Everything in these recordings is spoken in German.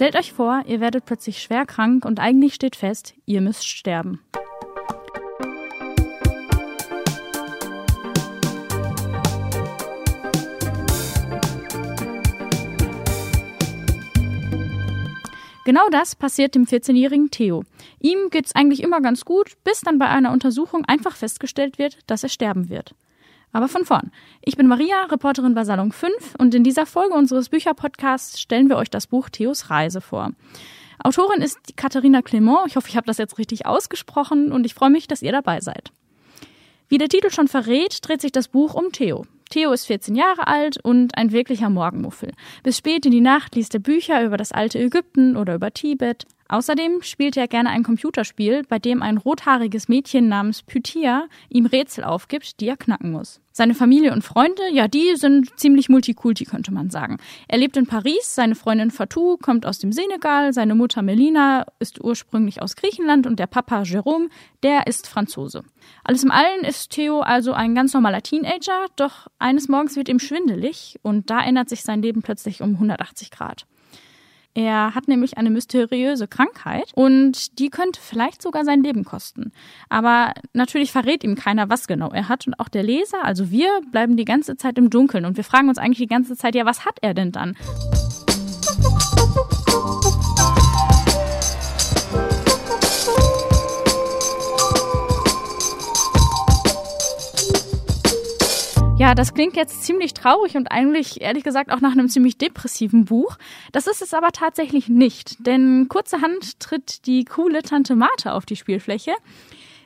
Stellt euch vor, ihr werdet plötzlich schwer krank und eigentlich steht fest, ihr müsst sterben. Genau das passiert dem 14-jährigen Theo. Ihm geht's eigentlich immer ganz gut, bis dann bei einer Untersuchung einfach festgestellt wird, dass er sterben wird. Aber von vorn. Ich bin Maria, Reporterin bei Salon 5 und in dieser Folge unseres Bücherpodcasts stellen wir euch das Buch Theos Reise vor. Autorin ist Katharina Clement. Ich hoffe, ich habe das jetzt richtig ausgesprochen und ich freue mich, dass ihr dabei seid. Wie der Titel schon verrät, dreht sich das Buch um Theo. Theo ist 14 Jahre alt und ein wirklicher Morgenmuffel. Bis spät in die Nacht liest er Bücher über das alte Ägypten oder über Tibet. Außerdem spielt er gerne ein Computerspiel, bei dem ein rothaariges Mädchen namens Pythia ihm Rätsel aufgibt, die er knacken muss. Seine Familie und Freunde, ja, die sind ziemlich multikulti, könnte man sagen. Er lebt in Paris, seine Freundin Fatou kommt aus dem Senegal, seine Mutter Melina ist ursprünglich aus Griechenland und der Papa Jérôme, der ist Franzose. Alles im Allen ist Theo also ein ganz normaler Teenager, doch eines Morgens wird ihm schwindelig und da ändert sich sein Leben plötzlich um 180 Grad. Er hat nämlich eine mysteriöse Krankheit und die könnte vielleicht sogar sein Leben kosten. Aber natürlich verrät ihm keiner, was genau er hat und auch der Leser, also wir, bleiben die ganze Zeit im Dunkeln und wir fragen uns eigentlich die ganze Zeit, ja, was hat er denn dann? Ja, das klingt jetzt ziemlich traurig und eigentlich ehrlich gesagt auch nach einem ziemlich depressiven Buch. Das ist es aber tatsächlich nicht, denn kurzerhand tritt die coole Tante Martha auf die Spielfläche.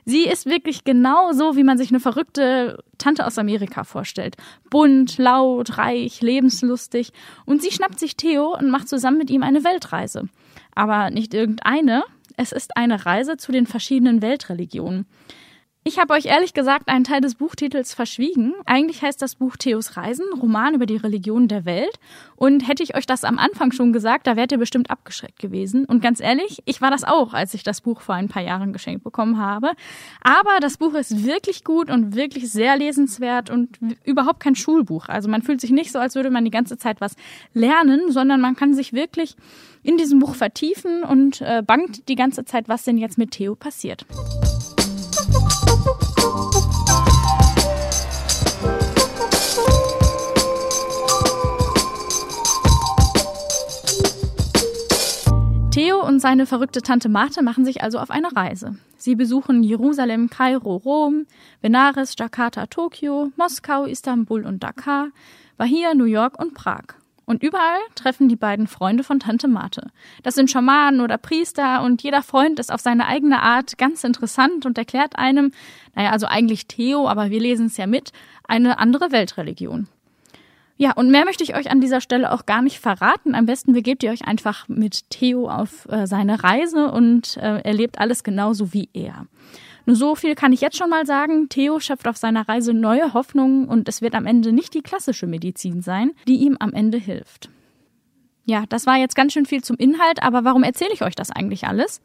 Sie ist wirklich genau so, wie man sich eine verrückte Tante aus Amerika vorstellt. Bunt, laut, reich, lebenslustig. Und sie schnappt sich Theo und macht zusammen mit ihm eine Weltreise. Aber nicht irgendeine, es ist eine Reise zu den verschiedenen Weltreligionen. Ich habe euch ehrlich gesagt einen Teil des Buchtitels verschwiegen. Eigentlich heißt das Buch Theos Reisen, Roman über die Religion der Welt. Und hätte ich euch das am Anfang schon gesagt, da wärt ihr bestimmt abgeschreckt gewesen. Und ganz ehrlich, ich war das auch, als ich das Buch vor ein paar Jahren geschenkt bekommen habe. Aber das Buch ist wirklich gut und wirklich sehr lesenswert und überhaupt kein Schulbuch. Also man fühlt sich nicht so, als würde man die ganze Zeit was lernen, sondern man kann sich wirklich in diesem Buch vertiefen und äh, bangt die ganze Zeit, was denn jetzt mit Theo passiert. Theo und seine verrückte Tante Marthe machen sich also auf eine Reise. Sie besuchen Jerusalem, Kairo, Rom, Benares, Jakarta, Tokio, Moskau, Istanbul und Dakar, Bahia, New York und Prag. Und überall treffen die beiden Freunde von Tante Marthe. Das sind Schamanen oder Priester und jeder Freund ist auf seine eigene Art ganz interessant und erklärt einem, naja, also eigentlich Theo, aber wir lesen es ja mit, eine andere Weltreligion. Ja, und mehr möchte ich euch an dieser Stelle auch gar nicht verraten. Am besten begebt ihr euch einfach mit Theo auf äh, seine Reise und äh, erlebt alles genauso wie er. Nur so viel kann ich jetzt schon mal sagen. Theo schöpft auf seiner Reise neue Hoffnungen und es wird am Ende nicht die klassische Medizin sein, die ihm am Ende hilft. Ja, das war jetzt ganz schön viel zum Inhalt, aber warum erzähle ich euch das eigentlich alles?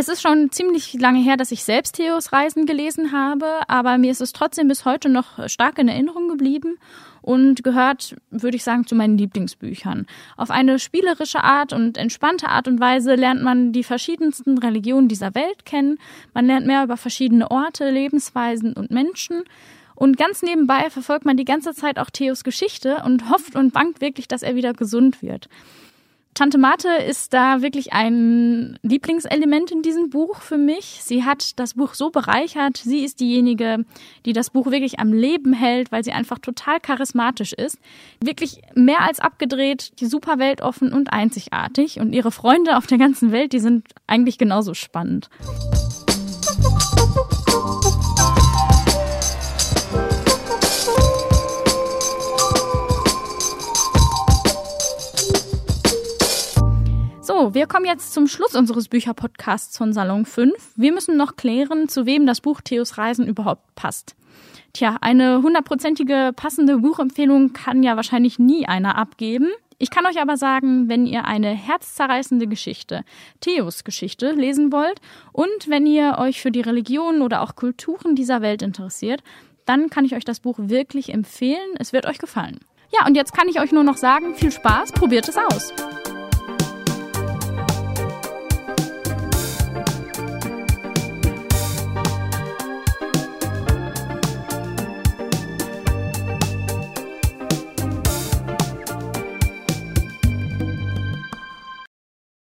Es ist schon ziemlich lange her, dass ich selbst Theos Reisen gelesen habe, aber mir ist es trotzdem bis heute noch stark in Erinnerung geblieben und gehört, würde ich sagen, zu meinen Lieblingsbüchern. Auf eine spielerische Art und entspannte Art und Weise lernt man die verschiedensten Religionen dieser Welt kennen. Man lernt mehr über verschiedene Orte, Lebensweisen und Menschen. Und ganz nebenbei verfolgt man die ganze Zeit auch Theos Geschichte und hofft und bangt wirklich, dass er wieder gesund wird. Tante Mate ist da wirklich ein Lieblingselement in diesem Buch für mich. Sie hat das Buch so bereichert. Sie ist diejenige, die das Buch wirklich am Leben hält, weil sie einfach total charismatisch ist. Wirklich mehr als abgedreht, super weltoffen und einzigartig. Und ihre Freunde auf der ganzen Welt, die sind eigentlich genauso spannend. Kommen jetzt zum Schluss unseres Bücherpodcasts von Salon 5. Wir müssen noch klären, zu wem das Buch Theos Reisen überhaupt passt. Tja, eine hundertprozentige passende Buchempfehlung kann ja wahrscheinlich nie einer abgeben. Ich kann euch aber sagen, wenn ihr eine herzzerreißende Geschichte, Theos Geschichte, lesen wollt und wenn ihr euch für die Religionen oder auch Kulturen dieser Welt interessiert, dann kann ich euch das Buch wirklich empfehlen. Es wird euch gefallen. Ja, und jetzt kann ich euch nur noch sagen, viel Spaß, probiert es aus.